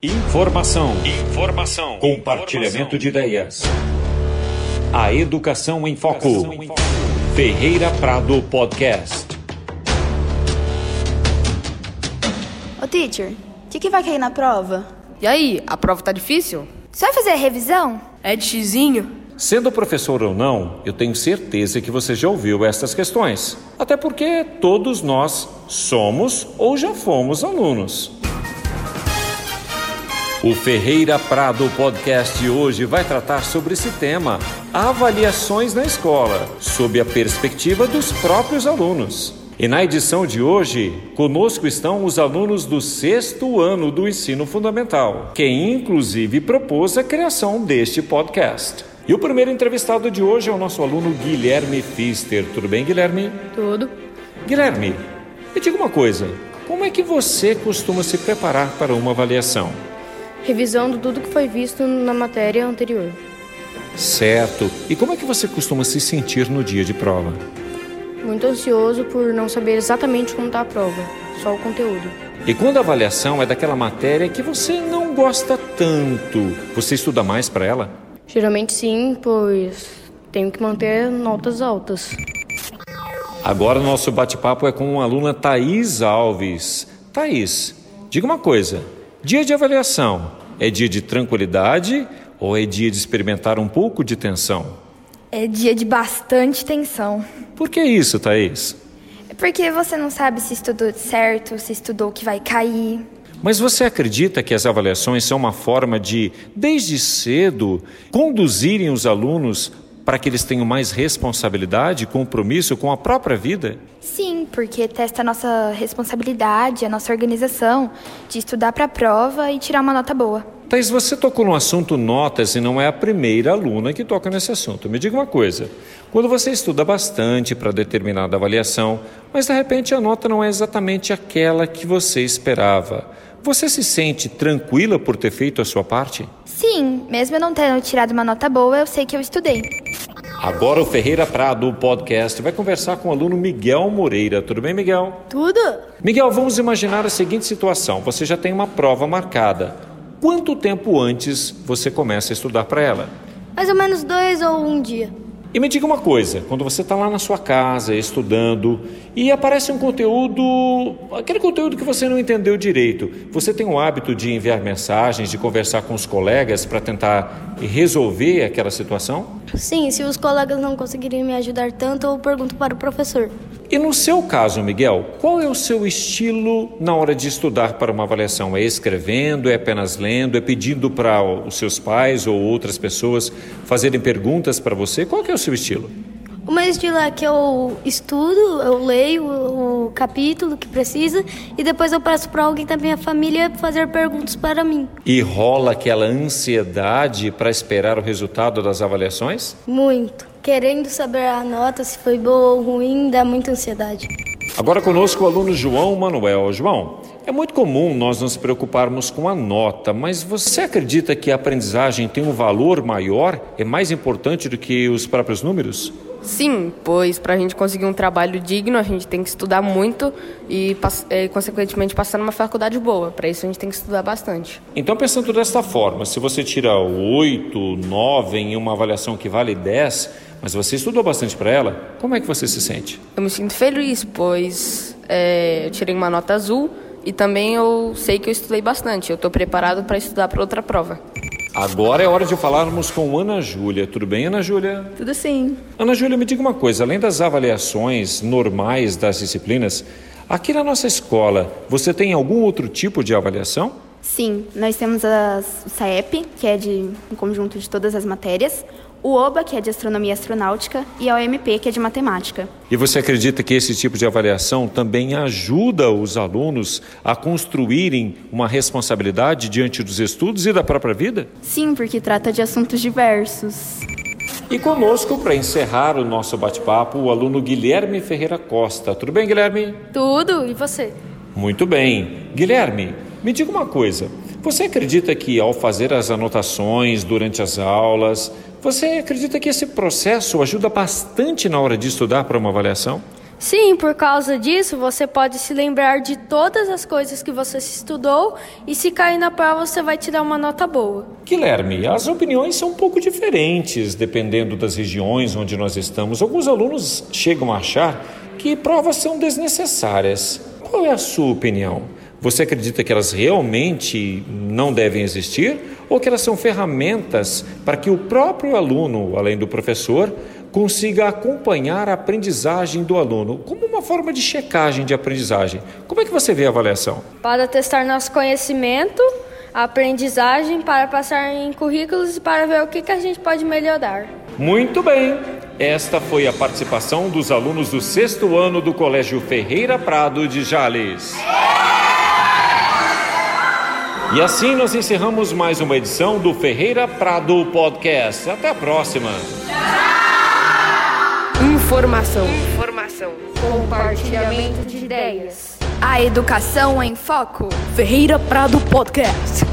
Informação. Informação. Compartilhamento de ideias. A educação em foco. Ferreira Prado Podcast. Ô teacher, o que, que vai cair na prova? E aí, a prova tá difícil? Você vai fazer a revisão? É de xizinho? Sendo professor ou não, eu tenho certeza que você já ouviu estas questões. Até porque todos nós somos ou já fomos alunos. O Ferreira Prado Podcast de hoje vai tratar sobre esse tema: avaliações na escola, sob a perspectiva dos próprios alunos. E na edição de hoje, conosco estão os alunos do sexto ano do ensino fundamental, que inclusive propôs a criação deste podcast. E o primeiro entrevistado de hoje é o nosso aluno Guilherme Fister. Tudo bem, Guilherme? Tudo. Guilherme, me diga uma coisa: como é que você costuma se preparar para uma avaliação? Revisando tudo que foi visto na matéria anterior. Certo. E como é que você costuma se sentir no dia de prova? Muito ansioso por não saber exatamente como está a prova, só o conteúdo. E quando a avaliação é daquela matéria que você não gosta tanto, você estuda mais para ela? Geralmente sim, pois tenho que manter notas altas. Agora o nosso bate-papo é com a aluna Thaís Alves. Thaís, diga uma coisa: dia de avaliação é dia de tranquilidade ou é dia de experimentar um pouco de tensão? É dia de bastante tensão. Por que isso, Thaís? É porque você não sabe se estudou certo, se estudou o que vai cair. Mas você acredita que as avaliações são uma forma de, desde cedo, conduzirem os alunos para que eles tenham mais responsabilidade, compromisso com a própria vida? Sim, porque testa a nossa responsabilidade, a nossa organização de estudar para a prova e tirar uma nota boa. Thais, você tocou no assunto notas e não é a primeira aluna que toca nesse assunto. Me diga uma coisa: quando você estuda bastante para determinada avaliação, mas de repente a nota não é exatamente aquela que você esperava, você se sente tranquila por ter feito a sua parte? Sim, mesmo eu não tendo tirado uma nota boa, eu sei que eu estudei. Agora o Ferreira Prado, o podcast, vai conversar com o aluno Miguel Moreira. Tudo bem, Miguel? Tudo? Miguel, vamos imaginar a seguinte situação: você já tem uma prova marcada. Quanto tempo antes você começa a estudar para ela? Mais ou menos dois ou um dia. E me diga uma coisa: quando você está lá na sua casa estudando e aparece um conteúdo, aquele conteúdo que você não entendeu direito, você tem o hábito de enviar mensagens, de conversar com os colegas para tentar resolver aquela situação? Sim, se os colegas não conseguirem me ajudar tanto, eu pergunto para o professor. E no seu caso, Miguel, qual é o seu estilo na hora de estudar para uma avaliação? É escrevendo, é apenas lendo, é pedindo para os seus pais ou outras pessoas fazerem perguntas para você? Qual é o seu estilo? O meu estilo é que eu estudo, eu leio o capítulo que precisa e depois eu peço para alguém da minha família fazer perguntas para mim. E rola aquela ansiedade para esperar o resultado das avaliações? Muito. Querendo saber a nota, se foi boa ou ruim, dá muita ansiedade. Agora conosco o aluno João Manuel. João, é muito comum nós nos preocuparmos com a nota, mas você acredita que a aprendizagem tem um valor maior, é mais importante do que os próprios números? Sim, pois para a gente conseguir um trabalho digno, a gente tem que estudar muito e, e consequentemente, passar numa faculdade boa. Para isso, a gente tem que estudar bastante. Então, pensando desta forma, se você tira 8, 9 em uma avaliação que vale 10, mas você estudou bastante para ela, como é que você se sente? Eu me sinto feliz, pois é, eu tirei uma nota azul e também eu sei que eu estudei bastante. Eu estou preparado para estudar para outra prova. Agora é hora de falarmos com Ana Júlia. Tudo bem, Ana Júlia? Tudo sim. Ana Júlia, me diga uma coisa: além das avaliações normais das disciplinas, aqui na nossa escola, você tem algum outro tipo de avaliação? Sim, nós temos a SAEP, que é de um conjunto de todas as matérias, o OBA, que é de astronomia astronáutica, e a OMP, que é de matemática. E você acredita que esse tipo de avaliação também ajuda os alunos a construírem uma responsabilidade diante dos estudos e da própria vida? Sim, porque trata de assuntos diversos. E conosco, para encerrar o nosso bate-papo, o aluno Guilherme Ferreira Costa. Tudo bem, Guilherme? Tudo, e você? Muito bem. Guilherme, me diga uma coisa. Você acredita que ao fazer as anotações durante as aulas, você acredita que esse processo ajuda bastante na hora de estudar para uma avaliação? Sim, por causa disso, você pode se lembrar de todas as coisas que você estudou e se cair na prova, você vai tirar uma nota boa. Guilherme, as opiniões são um pouco diferentes dependendo das regiões onde nós estamos. Alguns alunos chegam a achar que provas são desnecessárias. Qual é a sua opinião? Você acredita que elas realmente não devem existir ou que elas são ferramentas para que o próprio aluno, além do professor, consiga acompanhar a aprendizagem do aluno como uma forma de checagem de aprendizagem. Como é que você vê a avaliação? Para testar nosso conhecimento, aprendizagem, para passar em currículos e para ver o que, que a gente pode melhorar. Muito bem! Esta foi a participação dos alunos do sexto ano do Colégio Ferreira Prado de Jales. E assim nós encerramos mais uma edição do Ferreira Prado Podcast. Até a próxima! Informação. Informação. Compartilhamento de ideias. A educação em foco. Ferreira Prado Podcast.